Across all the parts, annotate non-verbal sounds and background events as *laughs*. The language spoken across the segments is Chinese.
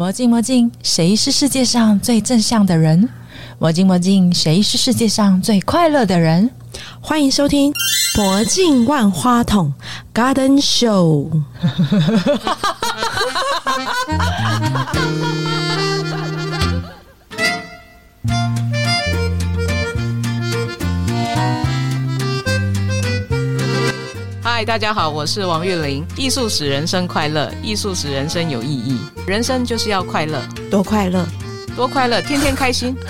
魔镜魔镜，谁是世界上最正向的人？魔镜魔镜，谁是世界上最快乐的人？欢迎收听《魔镜万花筒》Garden Show。嗨，大家好，我是王玉玲。艺术使人生快乐，艺术使人生有意义。人生就是要快乐，多快乐！多快乐，天天开心。*laughs*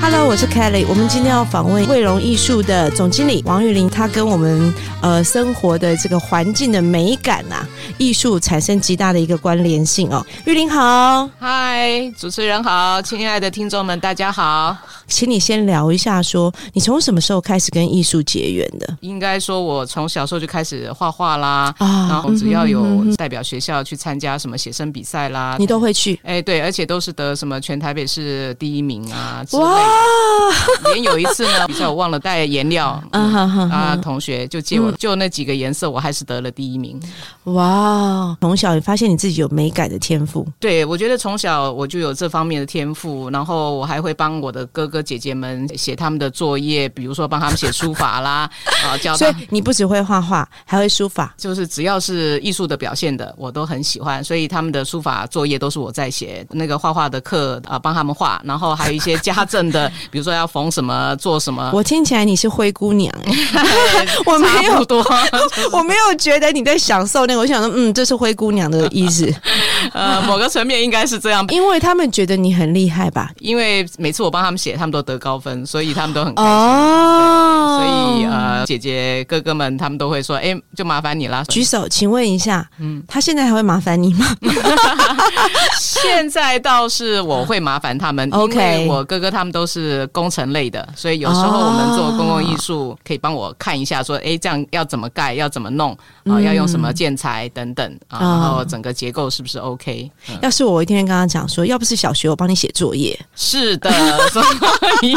Hello，我是 Kelly。我们今天要访问卫荣艺术的总经理王玉玲，她跟我们呃生活的这个环境的美感啊，艺术产生极大的一个关联性哦。玉玲好，嗨，主持人好，亲爱的听众们，大家好。请你先聊一下说你从什么时候开始跟艺术结缘的应该说，我从小时候就开始画画啦，啊然后只要有代表学校去参加什么写生比赛啦，你都会去？哎对，而且都是得什么全台北市第一名啊之类。*laughs* 连有一次呢，比赛我忘了带颜料。啊，同学就借我，就那几个颜色，我还是得了第一名。哇，从小你发现你自己有美感的天赋，对，我觉得从小我就有这方面的天赋，然后我还会帮我的哥哥姐姐们写他们的作业，比如说帮他们写书法啦，*laughs* 啊，教所以。你不只会画画，还会书法。就是只要是艺术的表现的，我都很喜欢，所以他们的书法作业都是我在写。那个画画的课啊，帮他们画，然后还有一些家政的，比如说要缝什么、做什么，我听起来你是灰姑娘哎、*laughs* 我没有差不多。*laughs* 我没有觉得你在享受那个，我想说，嗯，这是灰姑娘的意思，*laughs* 呃，某个层面应该是这样，因为他们觉得你很厉害吧？因为每次我帮他们写，他们都得高分，所以他们都很开心。哦所以呃，姐姐哥哥们他们都会说，哎，就麻烦你啦。举手，请问一下，嗯，他现在还会麻烦你吗？*laughs* 现在倒是我会麻烦他们 *laughs* OK 我哥哥他们都是工程类的，所以有时候我们做公共艺术，可以帮我看一下，说，哎，这样要怎么盖，要怎么弄啊、要用什么建材等等啊，嗯然后整个结构是不是 OK？嗯。要是我，我一定会跟他讲说，要不是小学我帮你写作业，是的，所以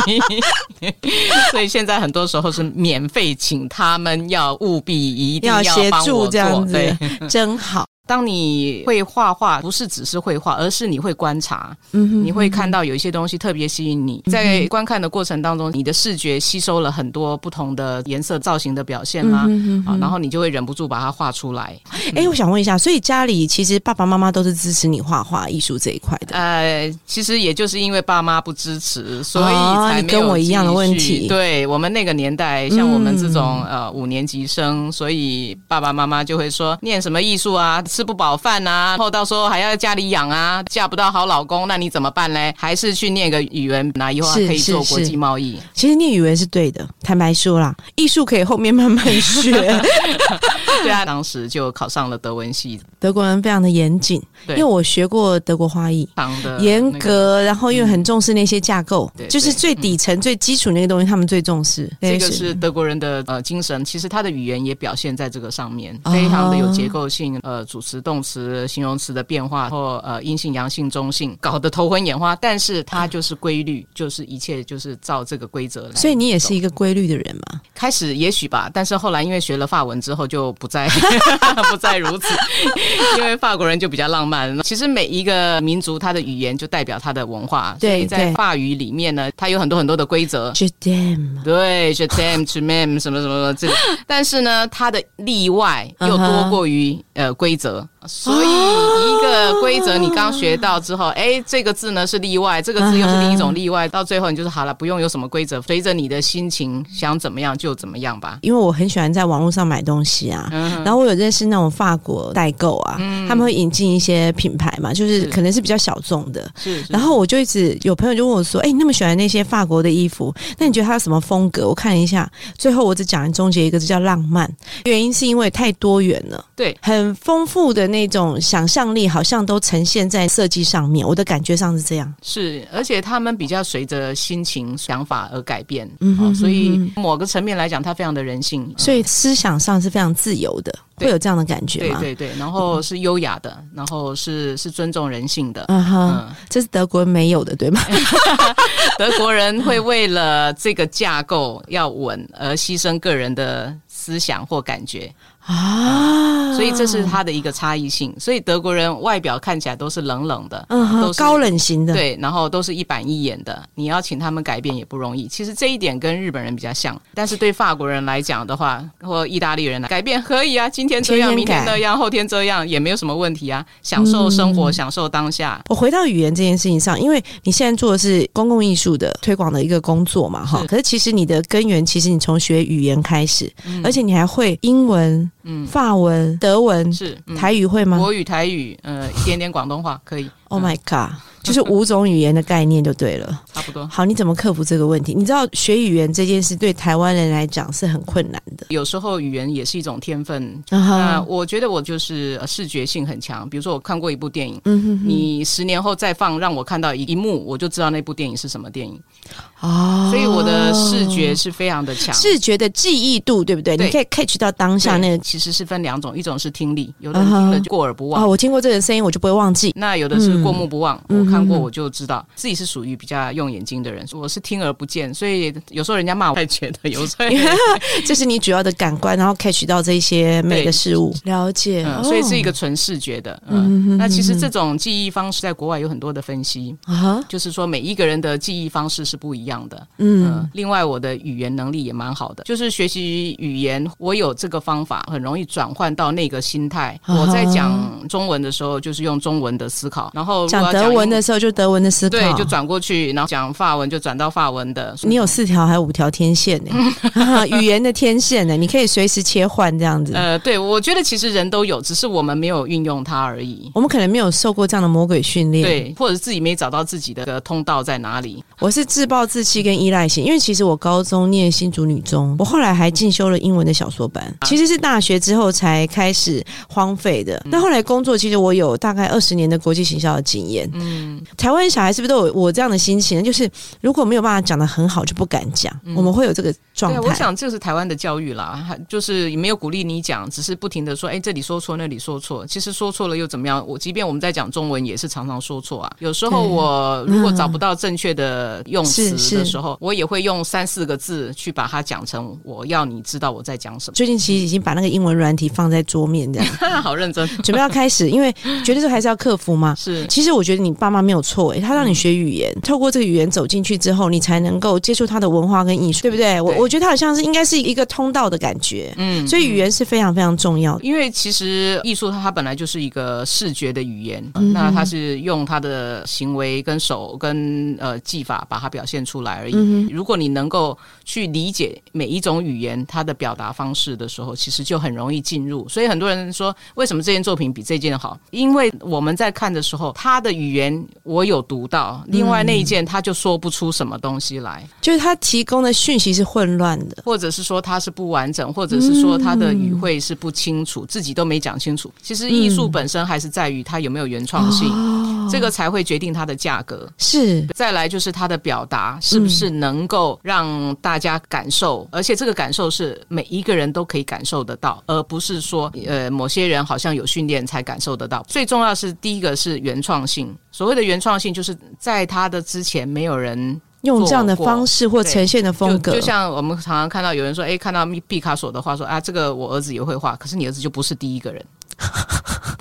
*laughs* 所以现在很多时候是免费请他们要务必一定要协助这样子，真好。当你会画画，不是只是绘画，而是你会观察，嗯哼，你会看到有一些东西特别吸引你。在观看的过程当中，你的视觉吸收了很多不同的颜色造型的表现啦，嗯啊，然后你就会忍不住把它画出来。哎、我想问一下，所以家里其实爸爸妈妈都是支持你画画艺术这一块的。呃，其实也就是因为爸妈不支持，所以才跟我一样的问题对我们那个年代，像我们这种、嗯呃五年级生，所以爸爸妈妈就会说念什么艺术啊，吃不饱饭啊，然后到时候还要家里养啊，嫁不到好老公，那你怎么办嘞？还是去念个语文，那以后还可以做国际贸易。其实念语文是对的，坦白说啦，艺术可以后面慢慢学。*laughs* 对啊，当时就考上了德文系，德国人非常的严谨，对因为我学过德国花艺。严那个格，然后又很重视那些架构，对就是最底层、最基础那个东西，他们最重视。对这个是德国人的呃精神，其实他的语言也表现在这个上面，哦非常的有结构性，呃，主词、动词、形容词的变化，或呃阴性、阳性、中性，搞得头昏眼花。但是它就是规律，就是一切就是照这个规则来。所以你也是一个规律的人嘛？开始也许吧，但是后来因为学了法文之后就不再 *laughs* 不再如此，因为法国人就比较浪漫。其实每一个民族它的语言就代表它的文化，对所以在法语里面呢，它有很多很多的规则。对 a m to mem 什么什么什么这，*laughs* 但是呢，它的例外又多过于、呃规则，得所以一个规则你刚学到之后，哎，这个字呢是例外，这个字又是另一种例外，到最后你就是好了，不用有什么规则，随着你的心情想怎么样就怎么样吧。因为我很喜欢在网络上买东西啊，嗯然后我有认识那种法国代购啊，他们会引进一些品牌嘛，就是是可能是比较小众的。是，是。然后我就一直有朋友就问我说：“哎、你那么喜欢那些法国的衣服，那你觉得它有什么风格？”我看了一下，最后我只讲终结一个字叫浪漫，原因是因为太多元了，对，很丰富的那种想象力，好像都呈现在设计上面。我的感觉上是这样。是，而且他们比较随着心情、想法而改变，嗯哼哦所以嗯某个层面来讲，它非常的人性。所以思想上是非常自由的。会有这样的感觉吗？对对对，然后是优雅的，然后是是尊重人性的。嗯哼，嗯，这是德国人没有的，对吗？*laughs* 德国人会为了这个架构要稳而牺牲个人的思想或感觉，啊，所以这是它的一个差异性。所以德国人外表看起来都是冷冷的，嗯哼都是高冷型的，对，然后都是一板一眼的，你要请他们改变也不容易。其实这一点跟日本人比较像，但是对法国人来讲的话，或意大利人来改变可以啊，今天这样，明天那样，后天这样，也没有什么问题啊，享受生活，嗯享受当下。我回到语言这件事情上，因为你现在做的是公共艺术的推广的一个工作嘛，哈。可是其实你的根源，其实你从学语言开始，而且你还会英文、嗯，法文、德文、是、嗯、台语会吗？国语、台语，呃，一点点广东话可以。？Oh 嗯 my god！就是五种语言的概念就对了。*laughs* 差不多。好，你怎么克服这个问题？你知道学语言这件事对台湾人来讲是很困难的。有时候语言也是一种天分。啊那哈，我觉得我就是呃视觉性很强，比如说我看过一部电影，嗯哼哼，你十年后再放，让我看到一一幕，我就知道那部电影是什么电影。哦所以我的视觉是非常的强。视觉的记忆度，对不对？对你可以 catch 到当下那个。其实是分两种，一种是听力，有的人听了就过耳不忘。哦，我听过这个声音，我就不会忘记。那有的是过目不忘，嗯我看过嗯。我就知道。自己是属于比较用眼睛的人，我是听而不见，所以有时候人家骂我，才觉得 *laughs* 有时候 *laughs* 这是你主要的感官，然后 catch 到这些美的事物，*laughs* 了解。嗯，哦。所以是一个纯视觉的。嗯，那其实这种记忆方式在国外有很多的分析，啊，就是说每一个人的记忆方式是不一样的。嗯。嗯，另外我的语言能力也蛮好的，就是学习语言，我有这个方法，很容易转换到那个心态。啊我在讲中文的时候，就是用中文的思考，然后讲德文的英时候就德文的思考，对，就转过去，然后讲法文就转到法文的。你有四条还有五条天线呢，*laughs* 语言的天线呢，你可以随时切换这样子。呃，对，我觉得其实人都有，只是我们没有运用它而已。我们可能没有受过这样的魔鬼训练，对，或者自己没找到自己的通道在哪里。我是自暴自弃跟依赖型，因为其实我高中念新竹女中，我后来还进修了英文的小说班，其实是大学之后才开始荒废的。那后来工作，其实我有大概二十年的国际行销的经验。嗯，台湾小孩是不是都有我这样的心情呢？就是如果没有办法讲的很好，就不敢讲，我们会有这个状态。我想这是台湾的教育啦，*laughs* 就是也没有鼓励你讲，只是不停的说，哎，这里说错，那里说错。其实说错了又怎么样？我即便我们在讲中文，也是常常说错啊。有时候我如果找不到正确的用词的时候，我也会用三四个字去把它讲成我要你知道我在讲什么。最近其实已经把那个英文软体放在桌面，这样 *laughs* 好认真，*laughs* 准备要开始，因为觉得这还是要克服嘛。是其实我觉得你爸妈没有错诶，他让你学语言，透过这个语言走进去之后，你才能够接触他的文化跟艺术，对不对？我我觉得他好像是应该是一个通道的感觉，嗯所以语言是非常非常重要的。因为其实艺术它它本来就是一个视觉的语言，嗯那它是用它的行为跟手跟呃技法把它表现出来而已。嗯如果你能够去理解每一种语言它的表达方式的时候，其实就很容易进入。所以很多人说，为什么这件作品比这件好？因为我们在看的时候，它的语言我有读到，另外那一件他就说不出什么东西来。就是他提供的讯息是混乱的，或者是说他是不完整，或者是说他的语汇是不清楚，自己都没讲清楚。其实艺术本身还是在于它有没有原创性，这个才会决定它的价格。是再来就是他的表达是不是能够让大家感受，而且这个感受是每一个人都可以感受得到，而不是说呃某些人好像有训练才感受得到。最重要是第一个是原创性，所谓的原创性就是在他的之前没有人用这样的方式或呈现的风格，就就像我们常常看到有人说，哎，看到毕卡索的画说啊，这个我儿子也会画，可是你儿子就不是第一个人。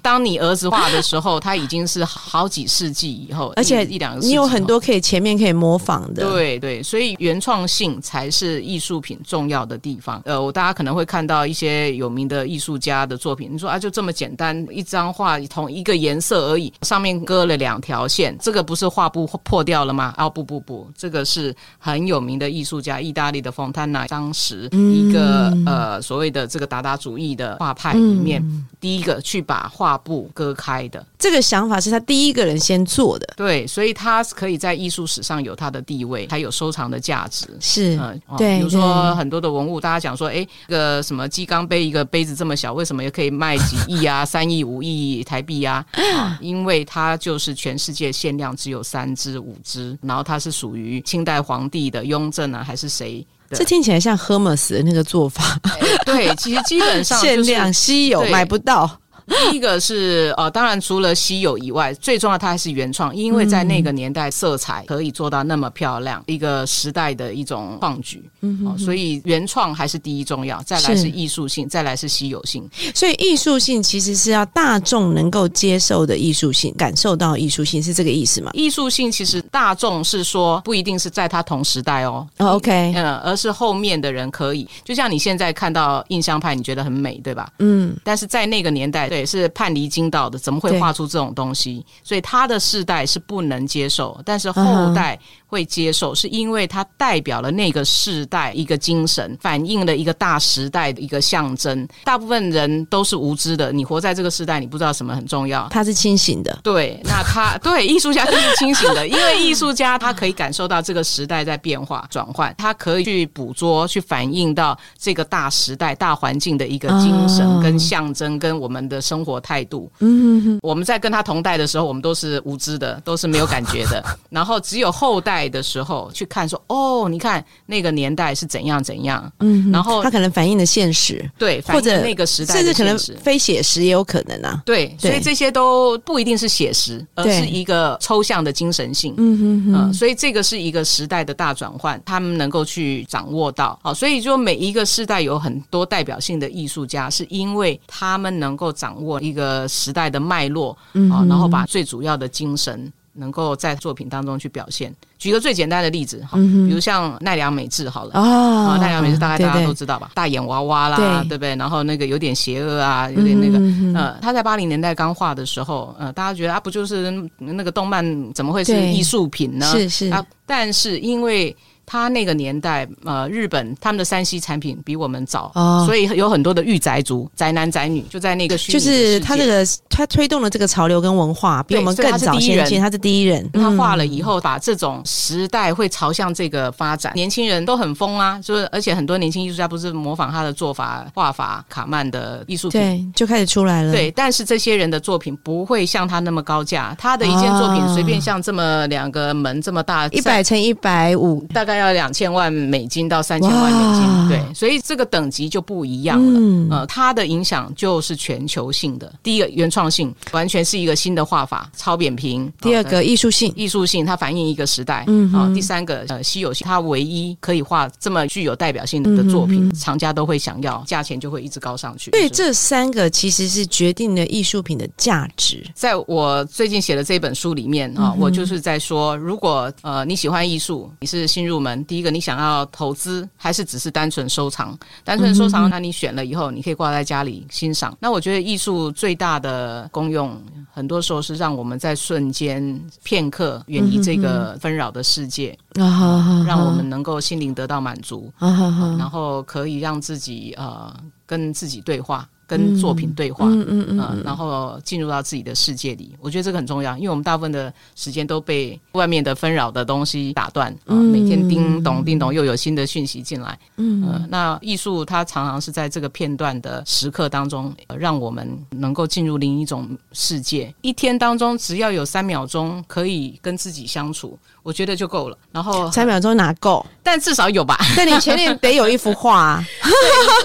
当你儿子画的时候，他已经是好几世纪以后，*laughs* 而且一一两个你有很多可以前面可以模仿的，对对，所以原创性才是艺术品重要的地方。呃，我大家可能会看到一些有名的艺术家的作品，你说啊，就这么简单一张画，同一个颜色而已，上面割了两条线，这个不是画布破掉了吗？哦，不不不，这个是很有名的艺术家，意大利的冯坦纳，当时一个、呃所谓的这个达达主义的画派里面，第一个去把画布割开的。这个想法是他第一个人先做的，对，所以他可以在艺术史上有他的地位，还有收藏的价值。是、嗯，哦对，比如说很多的文物，大家讲说，哎，这个什么鸡缸杯，一个杯子这么小，为什么也可以卖几亿啊、三亿、五亿台币啊？*laughs* 啊，因为它就是全世界限量只有三只、五只，然后它是属于清代皇帝的雍正啊，还是谁？这听起来像 Hermes 的那个做法，对，其实基本上 *laughs* 限量稀有，买不到。第一个是呃，当然除了稀有以外，最重要它还是原创，因为在那个年代，色彩可以做到那么漂亮，一个时代的一种创举，嗯，所以原创还是第一重要，再来是艺术性，再来是稀有性。所以艺术性其实是要大众能够接受的艺术性，感受到艺术性是这个意思吗？艺术性其实大众是说不一定是在他同时代哦，OK，嗯，而是后面的人可以，就像你现在看到印象派，你觉得很美，对吧？嗯，但是在那个年代。对，是叛离金道的，怎么会画出这种东西？所以他的世代是不能接受，但是后代会接受，是因为它代表了那个世代一个精神，反映了一个大时代的一个象征。大部分人都是无知的，你活在这个时代，你不知道什么很重要。他是清醒的，对，那他对艺术家就是清醒的，因为艺术家他可以感受到这个时代在变化转换，他可以去捕捉、去反映到这个大时代、大环境的一个精神跟象征，跟我们的。生活态度，嗯，我们在跟他同代的时候，我们都是无知的，都是没有感觉的。然后只有后代的时候去看，说哦，你看那个年代是怎样怎样，嗯，然后他可能反映的现实，对，或者那个时代，甚至可能非写实也有可能啊。对，所以这些都不一定是写实，而是一个抽象的精神性。嗯哼哼，所以这个是一个时代的大转换，他们能够去掌握到。好，所以说每一个时代有很多代表性的艺术家，是因为他们能够掌。握一个时代的脉络啊，然后把最主要的精神能够在作品当中去表现。举个最简单的例子哈，比如像奈良美智好了啊，奈良美智大概大家都知道吧，大眼娃娃啦，对不对？然后那个有点邪恶啊，有点那个呃，他在八零年代刚画的时候，呃，大家觉得啊，不就是那个动漫怎么会是艺术品呢？是是啊，但是因为。他那个年代，呃，日本他们的山西产品比我们早，哦所以有很多的御宅族、宅男宅女就在那个就是他这个他推动了这个潮流跟文化，比我们更早先进。他是第一人，他画了以后，把这种时代会朝向这个发展，年轻人都很疯啊，就是而且很多年轻艺术家不是模仿他的做法画法，卡曼的艺术品，对，就开始出来了。对，但是这些人的作品不会像他那么高价，他的一件作品随便像这么两个门这么大，一百乘一百五，大概。要两千万美金到三千万美金，对，所以这个等级就不一样了。呃，它的影响就是全球性的。第一个原创性，完全是一个新的画法，超扁平；第二个艺术性，艺术性它反映一个时代。嗯，啊，第三个呃稀有性，它唯一可以画这么具有代表性的作品，厂家都会想要，价钱就会一直高上去。对，这三个其实是决定了艺术品的价值。在我最近写的这本书里面啊，我就是在说，如果呃你喜欢艺术，你是新入。门第一个，你想要投资还是只是单纯收藏？单纯收藏，那你选了以后，你可以挂在家里欣赏。那我觉得艺术最大的功用，很多时候是让我们在瞬间、片刻远离这个纷扰的世界，让我们能够心灵得到满足，然后可以让自己呃跟自己对话。跟作品对话，嗯嗯嗯，然后进入到自己的世界里，我觉得这个很重要，因为我们大部分的时间都被外面的纷扰的东西打断，啊，每天叮咚叮咚又有新的讯息进来，嗯，那艺术它常常是在这个片段的时刻当中，让我们能够进入另一种世界。一天当中只要有三秒钟可以跟自己相处。我觉得就够了，然后三秒钟哪够？但至少有吧。*laughs* 但你前面得有一幅画啊，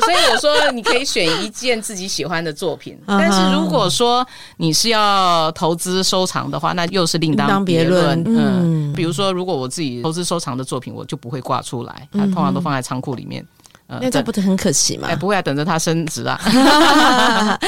所以我说你可以选一件自己喜欢的作品。但是如果说你是要投资收藏的话，那又是另当别论。嗯，比如说，如果我自己投资收藏的作品，我就不会挂出来，它通常都放在仓库里面。那这不是很可惜吗？哎，不会啊，等着它升值啊。*laughs*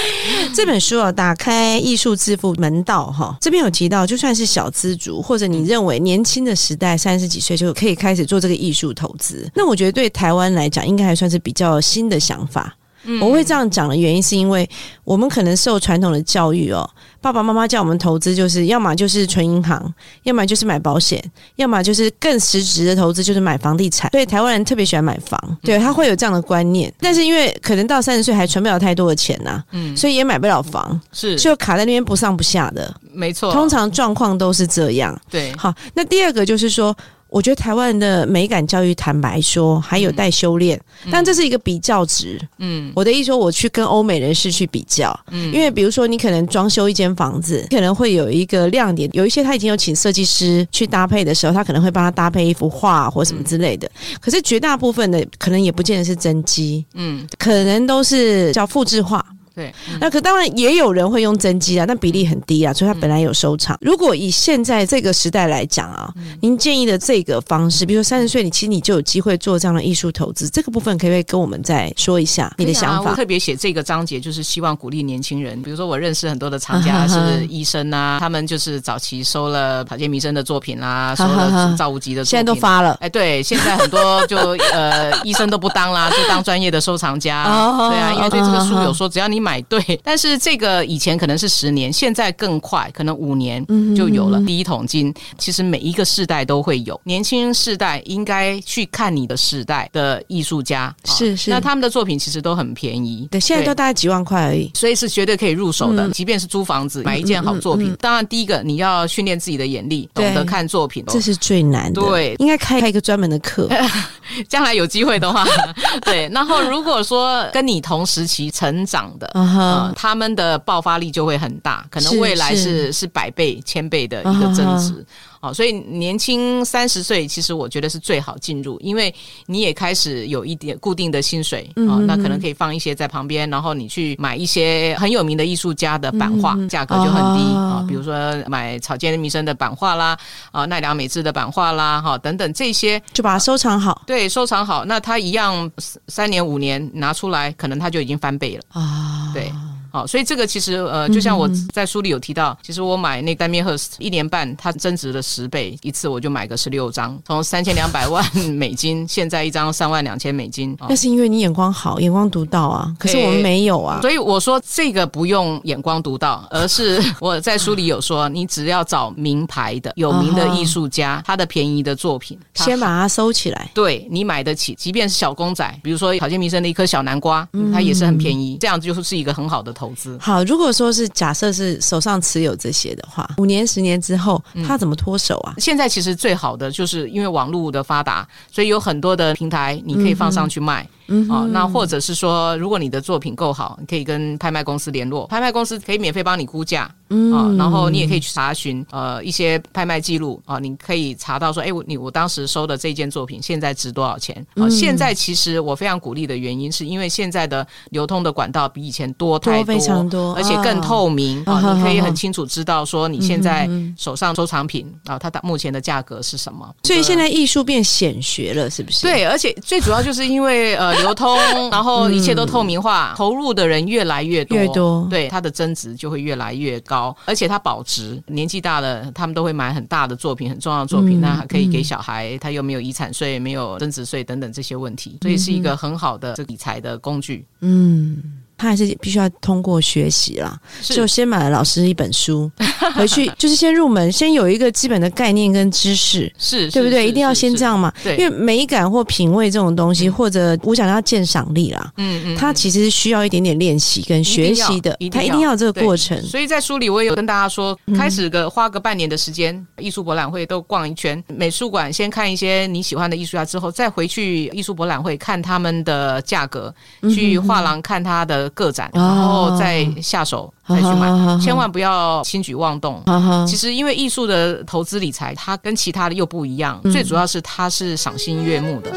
这本书啊，打开艺术致富门道哈，这边有提到，就算是小资族，或者你认为年轻的时代三十几岁就可以开始做这个艺术投资，那我觉得对台湾来讲，应该还算是比较新的想法。我会这样讲的原因，是因为我们可能受传统的教育哦，爸爸妈妈叫我们投资，就是要么就是存银行，要么就是买保险，要么就是更实质的投资，就是买房地产。所以台湾人特别喜欢买房，对他会有这样的观念。但是因为可能到三十岁还存不了太多的钱呐，嗯，所以也买不了房，是就卡在那边不上不下的。没错，通常状况都是这样。对，好，那第二个就是说。我觉得台湾的美感教育，坦白说还有待修炼，但这是一个比较值。嗯，我的意思说，我去跟欧美人士去比较，嗯，因为比如说你可能装修一间房子，可能会有一个亮点，有一些他已经有请设计师去搭配的时候，他可能会帮他搭配一幅画或什么之类的。可是绝大部分的可能也不见得是真机，嗯，可能都是叫复制画。对，那可当然也有人会用真机啊，但比例很低啊，所以它本来有收藏。如果以现在这个时代来讲啊，您建议的这个方式，比如说三十岁，你其实你就有机会做这样的艺术投资，这个部分可不可以跟我们再说一下你的想法？特别写这个章节，就是希望鼓励年轻人。*laughs* 比如说，我认识很多的藏家 *laughs* 是医生啊，他们就是早期收了草间弥生的作品啦，*laughs* 收了赵无极的，现在都发了。哎，对，现在很多就呃医生都不当啦，就当专业的收藏家。对啊，因为对这个书有说，只要你买。买对，但是这个以前可能是十年，现在更快，可能五年就有了第一桶金。其实每一个世代都会有，年轻世代应该去看你的世代的艺术家，是是，那他们的作品其实都很便宜，对，现在都大概几万块而已，所以是绝对可以入手的。即便是租房子买一件好作品，当然第一个你要训练自己的眼力，懂得看作品，这是最难的。对，应该开开一个专门的课，*laughs* 将来有机会的话，*laughs* 对。然后如果说跟你同时期成长的。嗯，他们的爆发力就会很大，可能未来是是百倍、千倍的一个增值。哦，所以年轻三十岁，其实我觉得是最好进入，因为你也开始有一点固定的薪水啊，那可能可以放一些在旁边，然后你去买一些很有名的艺术家的版画，价格就很低啊，比如说买草间弥生的版画啦，啊奈良美智的版画啦，哈等等这些，就把它收藏好。对，收藏好，那它一样三年五年拿出来，可能它就已经翻倍了啊。对。好，所以这个其实呃，就像我在书里有提到，其实我买那单面赫斯一年半，它增值了十倍，一次我就买个十六张，从三千两百万 *laughs* 美金，现在一张三万两千美金。那是因为你眼光好，眼光独到啊，可是我们没有啊。所以我说这个不用眼光独到，而是 *laughs* 我在书里有说，你只要找名牌的、有名的艺术家，他的便宜的作品，先把它收起来。对你买得起，即便是小公仔，比如说草间弥生的一颗小南瓜，它也是很便宜，这样就是一个很好的。投资。好，如果说是假设是手上持有这些的话，五年十年之后，他怎么脱手啊？现在其实最好的就是因为网络的发达，所以有很多的平台你可以放上去卖。嗯啊，那或者是说，如果你的作品够好，你可以跟拍卖公司联络，拍卖公司可以免费帮你估价，啊，然后你也可以去查询呃一些拍卖记录啊，你可以查到说，哎，我你我当时收的这件作品现在值多少钱？啊，现在其实我非常鼓励的原因，是因为现在的流通的管道比以前多太多，非常多，而且更透明啊，你可以很清楚知道说你现在手上收藏品啊，它的目前的价格是什么。所以现在艺术变显学了，是不是？对，而且最主要就是因为呃。*laughs* 流通，然后一切都透明化，投入的人越来越多，越多，对它的增值就会越来越高，而且它保值。年纪大了，他们都会买很大的作品，很重要的作品，那还可以给小孩，他又没有遗产税，没有增值税等等这些问题，所以是一个很好的这理财的工具。嗯。他还是必须要通过学习啦，就先买了老师一本书 *laughs* 回去，就是先入门，先有一个基本的概念跟知识，是对不对？一定要先这样嘛，对，因为美感或品味这种东西，或者我想要鉴赏力啦，嗯嗯，它其实需要一点点练习跟学习的，它一定要这个过程。所以在书里我也有跟大家说，开始个花个半年的时间，艺术博览会都逛一圈，美术馆先看一些你喜欢的艺术家，之后再回去艺术博览会看他们的价格，去画廊看他的。个展，然后再下手再去买，千万不要轻举妄动。其实，因为艺术的投资理财，它跟其他的又不一样，最主要是它是赏心悦目的。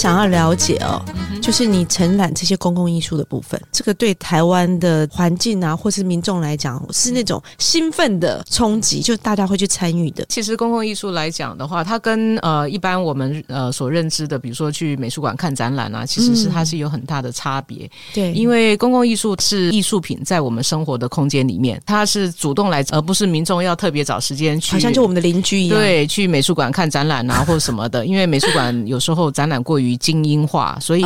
想要了解哦。就是你承揽这些公共艺术的部分，这个对台湾的环境啊，或是民众来讲，是那种兴奋的冲击，就大家会去参与的。其实公共艺术来讲的话，它跟呃一般我们呃所认知的，比如说去美术馆看展览啊，其实是它是有很大的差别。对，因为公共艺术是艺术品在我们生活的空间里面，它是主动来，而不是民众要特别找时间去，好像就我们的邻居一样。对，去美术馆看展览啊，或者什么的。因为美术馆有时候展览过于精英化，所以。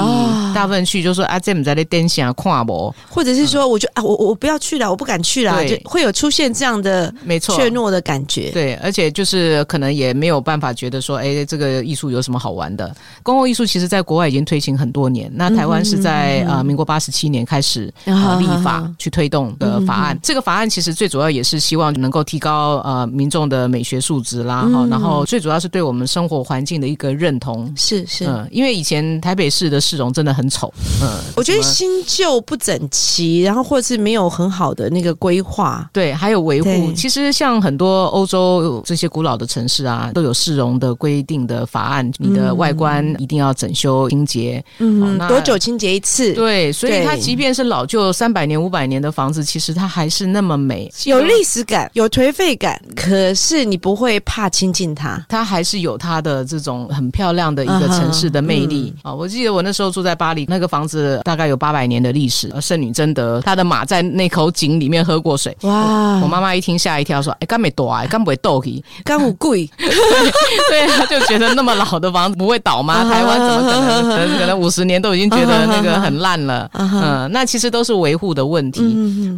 大部分去就说啊，这么在那电线跨博，或者是说，我就啊，我我不要去了，我不敢去了，就对会有出现这样的没错，怯懦的感觉。对，而且就是可能也没有办法觉得说，哎，这个艺术有什么好玩的？公共艺术其实在国外已经推行很多年，那台湾是在、呃民国八十七年开始、呃、立法去推动的法案。这个法案其实最主要也是希望能够提高呃民众的美学素质啦，哈、然后最主要是对我们生活环境的一个认同。是是，嗯，因为以前台北市的市容真的很丑，嗯，我觉得新旧不整齐，然后或者是没有很好的那个规划。对，还有维护。其实像很多欧洲这些古老的城市啊，都有市容的规定的法案，你的外观一定要整修清洁。哦嗯，多久清洁一次？对，所以它即便是老旧三百年、五百年的房子，其实它还是那么美，有历史感，有颓废感，可是你不会怕亲近它。它还是有它的这种很漂亮的一个城市的魅力啊、我记得我那时候住在巴黎，那个房子大概有八百年的历史。呃圣女贞德她的马在那口井里面喝过水。哇我妈妈一听吓一跳，说：“哎，干没倒啊，干不会倒去？”干五贵，*laughs* 对，他就觉得那么老的房子不会倒吗？*laughs* 台湾怎么可能？可能可能五十年都已经觉得那个很烂了。嗯，那其实都是维护的问题。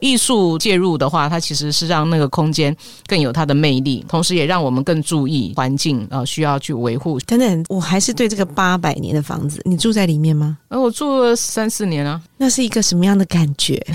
艺术介入的话，它其实是让那个空间更有它的魅力，同时也让我们更注意环境，呃，需要去维护。等等，我还是对这个八百年的房子，你住在里面吗？而我住了三四年啊，那是一个什么样的感觉？*laughs*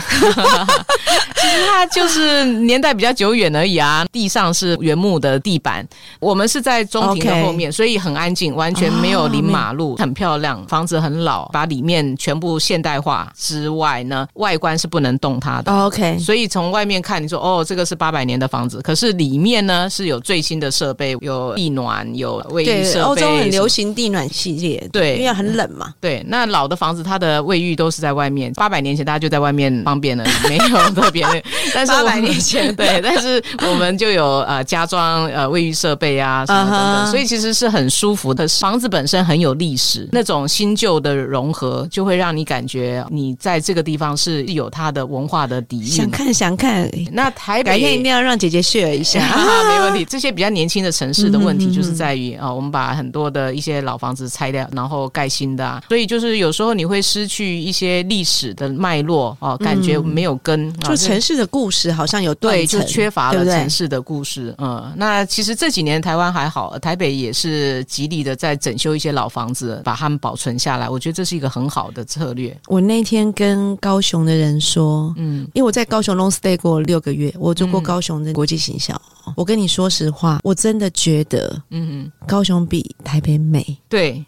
其实它就是年代比较久远而已啊。地上是原木的地板，我们是在中庭的后面所以很安静，完全没有临马路，很漂亮。房子很老，把里面全部现代化之外呢，外观是不能动它的。OK，所以从外面看，你说哦，这个是八百年的房子，可是里面呢是有最新的设备，有地暖，有卫浴，设备。欧洲很流。行地暖系列，对因为很冷嘛。对，那老的房子它的卫浴都是在外面，八百年前大家就在外面方便了，没有特别的。*laughs* 但是我们800年前 *laughs* 对，但是我们就有呃加装呃卫浴设备啊什么等等，所以其实是很舒服的。房子本身很有历史，那种新旧的融合，就会让你感觉你在这个地方是有它的文化的底蕴。想看想看，那台北改天一定要让姐姐 share 一下。*laughs* 啊，没问题。这些比较年轻的城市的问嗯题，就是在于啊、我们把很多的一些老房子拆掉，然后盖新的、啊，所以就是有时候你会失去一些历史的脉络哦、感觉没有根，啊就城市的故事好像有断对，就层，缺乏了城市的故事。嗯，那其实这几年台湾还好，台北也是极力的在整修一些老房子，把它们保存下来。我觉得这是一个很好的策略。我那天跟高雄的人说，嗯，因为我在高雄 long stay 过六个月，我做过高雄的国际行销。我跟你说实话，我真的觉得嗯哼。高雄比台北美。对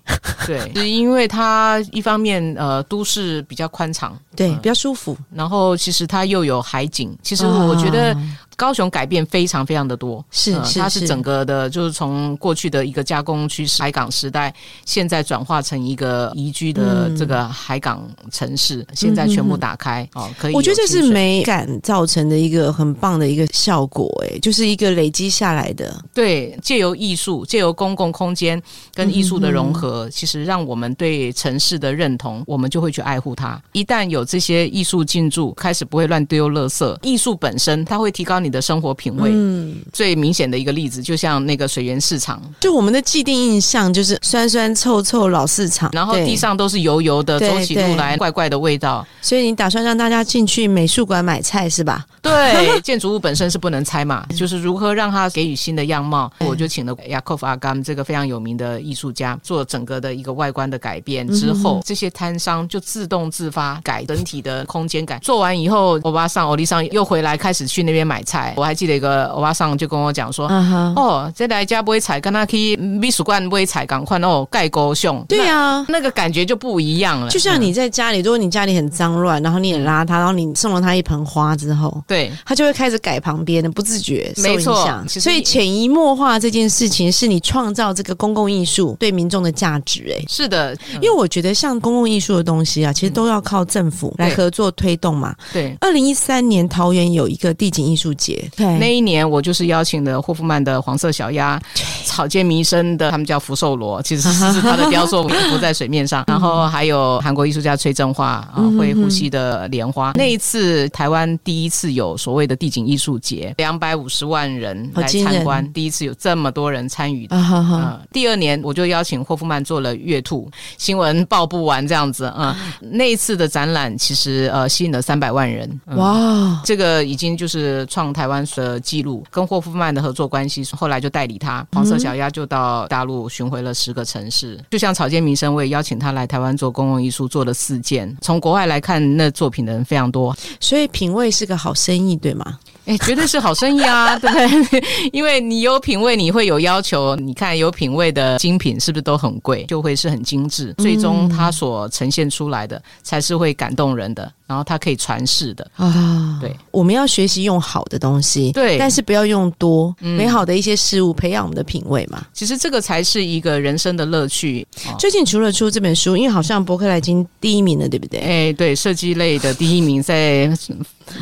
对，*laughs* 是因为它一方面呃都市比较宽敞，对，嗯比较舒服。然后其实它又有海景。其实我觉得啊高雄改变非常非常的多，是它是整个的，就是从过去的一个加工区海港时代，现在转化成一个宜居的嗯这个海港城市，现在全部打开哦，可以。我觉得这是美感造成的一个很棒的一个效果，哎，就是一个累积下来的。对，借由艺术，借由公共空间跟艺术的融嗯合，其实让我们对城市的认同，我们就会去爱护它。一旦有这些艺术进驻，开始不会乱丢垃圾，艺术本身它会提高你的生活品味。嗯，最明显的一个例子，就像那个水源市场，就我们的既定印象就是酸酸臭臭老市场，然后地上都是油油的，走起路来怪怪的味道。所以你打算让大家进去美术馆买菜是吧？对，建筑物本身是不能拆嘛，*laughs* 就是如何让它给予新的样貌。我就请了雅科夫阿甘这个非常有名的艺术家做整个的一个外观的改变之后，这些摊商就自动自发改整体的空间感。做完以后，欧巴桑、欧丽桑又回来开始去那边买菜。我还记得一个欧巴桑就跟我讲说。啊哈，哦，这来家买菜，跟他去美术馆买菜，赶快哦，盖高雄。对啊。那个感觉就不一样了。就像你在家里，如果你家里很脏乱，然后你也邋遢，然后你送了他一盆花之后，对他就会开始改旁边的，不自觉受影没错响。所以潜移默化这件事情，是你创造这个公共艺术对民众的价值、欸。是的，因为我觉得像公共艺术的东西啊，其实都要靠政府来合作推动嘛。对二零一三年桃园有一个地景艺术节，那一年我就是邀请了霍夫曼的黄色小鸭，草间弥生的他们叫福寿螺，其实是他的雕塑浮在水面上，然后还有韩国艺术家崔正化啊会呼吸的莲花。那一次台湾第一次有所谓的地景艺术节，两百五十万人来参观，第一次有这么多人参与。啊第二年我就邀请霍夫曼做了月兔，新闻报不完这样子啊。那一次的展览其实呃吸引了三百万人，哇，这个已经就是创台湾的记录。跟霍夫曼的合作关系，后来就代理他黄色小鸭就到大陆巡回了十个城市，就像草间弥生，我也邀请他来台湾做公共艺术，做了四件。从国外来看，那作品的人非常多，所以品味是个好生意，对吗？哎，绝对是好生意啊，*laughs* 对不对？*laughs* 因为你有品味，你会有要求。你看，有品味的精品是不是都很贵？就会是很精致，最终它所呈现出来的才是会感动人的。然后它可以传世的啊，对，我们要学习用好的东西，对，但是不要用多美好的一些事物培养我们的品味嘛。其实这个才是一个人生的乐趣。最近除了出这本书，因为好像伯克莱金第一名了，对不对？哎，对，设计类的第一名，在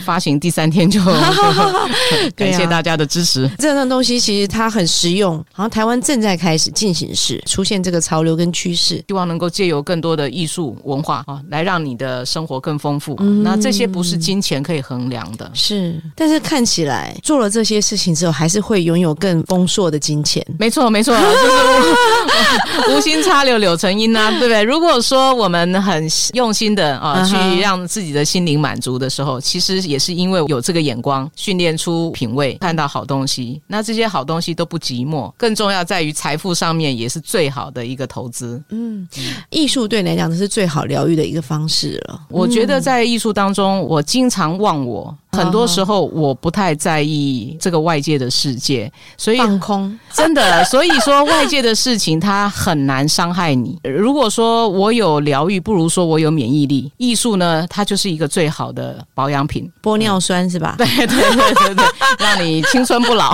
发行第三天就 *laughs* *laughs* 感谢大家的支持。这样东西其实它很实用，好像台湾正在开始进行式出现这个潮流跟趋势，希望能够借由更多的艺术文化啊，来让你的生活更丰富。那这些不是金钱可以衡量的，是。但是看起来做了这些事情之后，还是会拥有更丰硕的金钱。没错，没错，就是 *laughs* 无心插柳柳成荫呐，对不对？如果说我们很用心的啊，去让自己的心灵满足的时候，其实也是因为有这个眼光，训练出品味，看到好东西。那这些好东西都不寂寞，更重要在于财富上面也是最好的一个投资。嗯，艺术对你来讲这是最好疗愈的一个方式了。我觉得在。在艺术当中，我经常忘我。很多时候我不太在意这个外界的世界，所以放空真的。所以说外界的事情它很难伤害你。如果说我有疗愈，不如说我有免疫力。艺术呢，它就是一个最好的保养品。玻尿酸是吧？对对对对对，让你青春不老。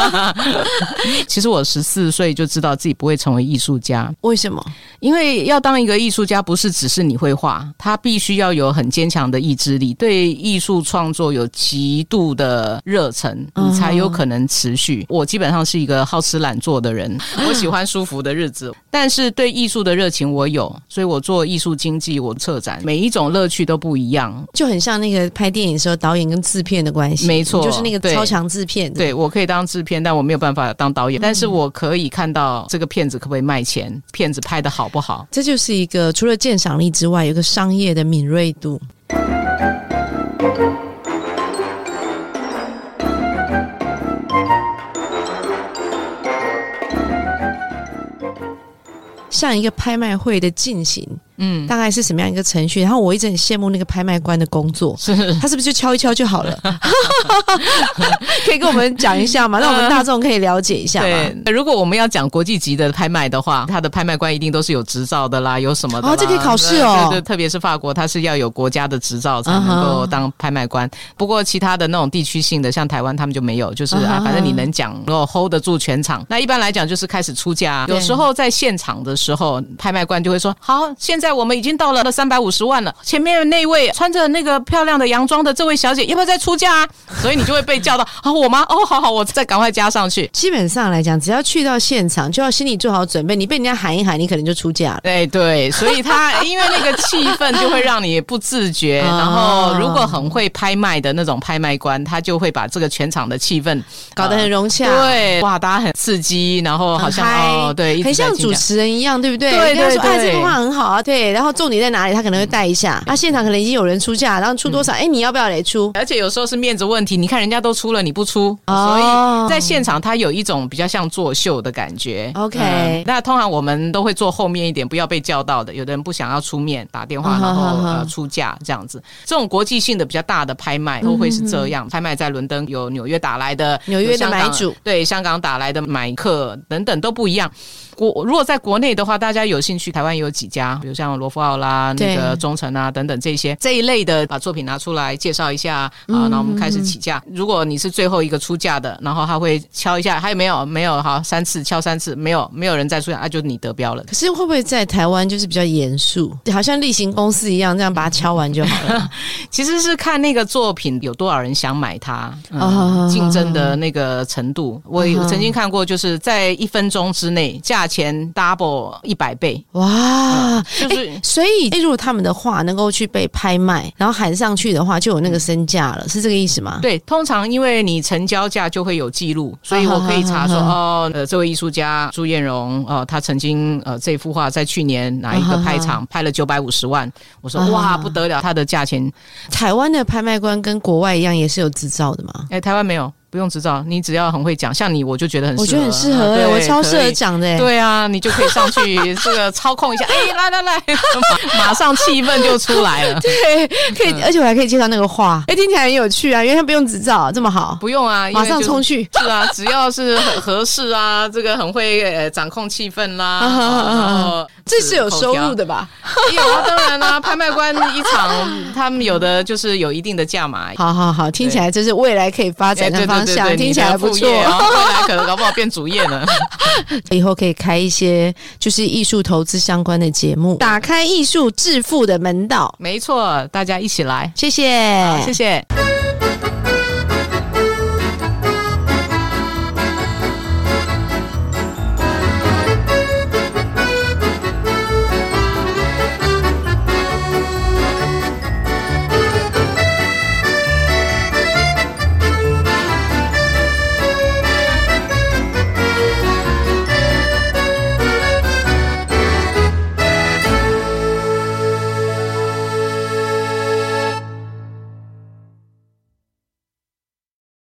*laughs* *laughs* 其实我十四岁就知道自己不会成为艺术家。为什么？因为要当一个艺术家，不是只是你会画，他必须要有很坚强的意志力，对艺术创作。有极度的热忱，你才有可能持续。我基本上是一个好吃懒做的人，*laughs* 我喜欢舒服的日子，但是对艺术的热情我有，所以我做艺术经济，我策展，每一种乐趣都不一样，就很像那个拍电影时候导演跟制片的关系，没错，就是那个超强制片。对我可以当制片，但我没有办法当导演，但是我可以看到这个片子可不可以卖钱，片子拍的好不好，这就是一个除了鉴赏力之外，有个商业的敏锐度。像一个拍卖会的进行。嗯，大概是什么样一个程序？然后我一直很羡慕那个拍卖官的工作，是他是不是就敲一敲就好了？*laughs* *laughs* 可以跟我们讲一下吗？*laughs* 让我们大众可以了解一下。对，如果我们要讲国际级的拍卖的话，他的拍卖官一定都是有执照的啦，有什么的？哦，这可以考试哦。对，特别是法国，他是要有国家的执照才能够当拍卖官。不过其他的那种地区性的，像台湾他们就没有，就是啊，反正你能讲，如果 hold 得住全场，那一般来讲就是开始出价。有时候在现场的时候，拍卖官就会说：“好，现在我们已经到了三百五十万了，前面那位穿着那个漂亮的洋装的这位小姐，要不要再出价啊？所以你就会被叫到 *laughs* 啊，我吗？哦，好好，我再赶快加上去。基本上来讲，只要去到现场，就要心里做好准备，你被人家喊一喊，你可能就出价了。对对，所以他因为那个气氛就会让你不自觉，*laughs* 然后如果很会拍卖的那种拍卖官，他就会把这个全场的气氛搞得很融洽。对，哇，大家很刺激，然后好像哦，对，很像主持人一样，对不对？对对对，这句话很好啊，对，然后。重点在哪里？他可能会带一下，啊，现场可能已经有人出价，然后出多少？哎，你要不要来出？而且有时候是面子问题，你看人家都出了，你不出，所以在现场他有一种比较像作秀的感觉。OK，那通常我们都会坐后面一点，不要被叫到的。有的人不想要出面打电话，然后呃出价这样子。这种国际性的比较大的拍卖都会是这样，拍卖在伦敦有纽约打来的，纽约的买主对香港打来的买客等等都不一样。国如果在国内的话，大家有兴趣，台湾有几家，比如像。像罗浮奥啦、那个忠诚啊等等这些这一类的，把作品拿出来介绍一下啊，嗯那我们开始起价。如果你是最后一个出价的，然后他会敲一下，还有没有？没有，好，三次敲三次，没有，没有人再出价，那、就你得标了。可是会不会在台湾就是比较严肃，好像例行公事一样，这样把它敲完就好了？*laughs* 其实是看那个作品有多少人想买它，嗯哦竞争的那个程度。我有嗯曾经看过，就是在一分钟之内，价钱 double 一百倍，哇！就是。所以，诶如果他们的画能够去被拍卖，然后喊上去的话，就有那个身价了，是这个意思吗？对，通常因为你成交价就会有记录，所以我可以查说，哦，呃，这位艺术家朱艳荣，呃，他曾经呃这幅画在去年哪一个拍场拍了九百五十万，我说哇不得了，它的价钱，台湾的拍卖官跟国外一样，也是有执照的吗？哎，台湾没有，不用执照，你只要很会讲，像你，我就觉得很我觉得很适合哎、啊我超适合讲的、欸。对啊，你就可以上去这个操控一下，哎，来来来，*laughs* 马马上气氛就出来了。*laughs* 对，可以，嗯而且我还可以介绍那个画，哎、听起来很有趣啊，因为它不用执照，这么好，不用啊，马上就冲去。是啊，只要是很合适啊，这个很会呃掌控气氛啦，然后这是有收入的吧？*laughs* 有啊，当然啦、拍卖官一场，*laughs* 他们有的就是有一定的价码。好好好，听起来这是未来可以发哎展的方向，对对对听起来不错。未来可能搞不好变主业呢。*laughs* 以后可以开一些就是艺术投资相关的节目，打开艺术致富的门道。没错，大家一起来，谢谢，谢谢。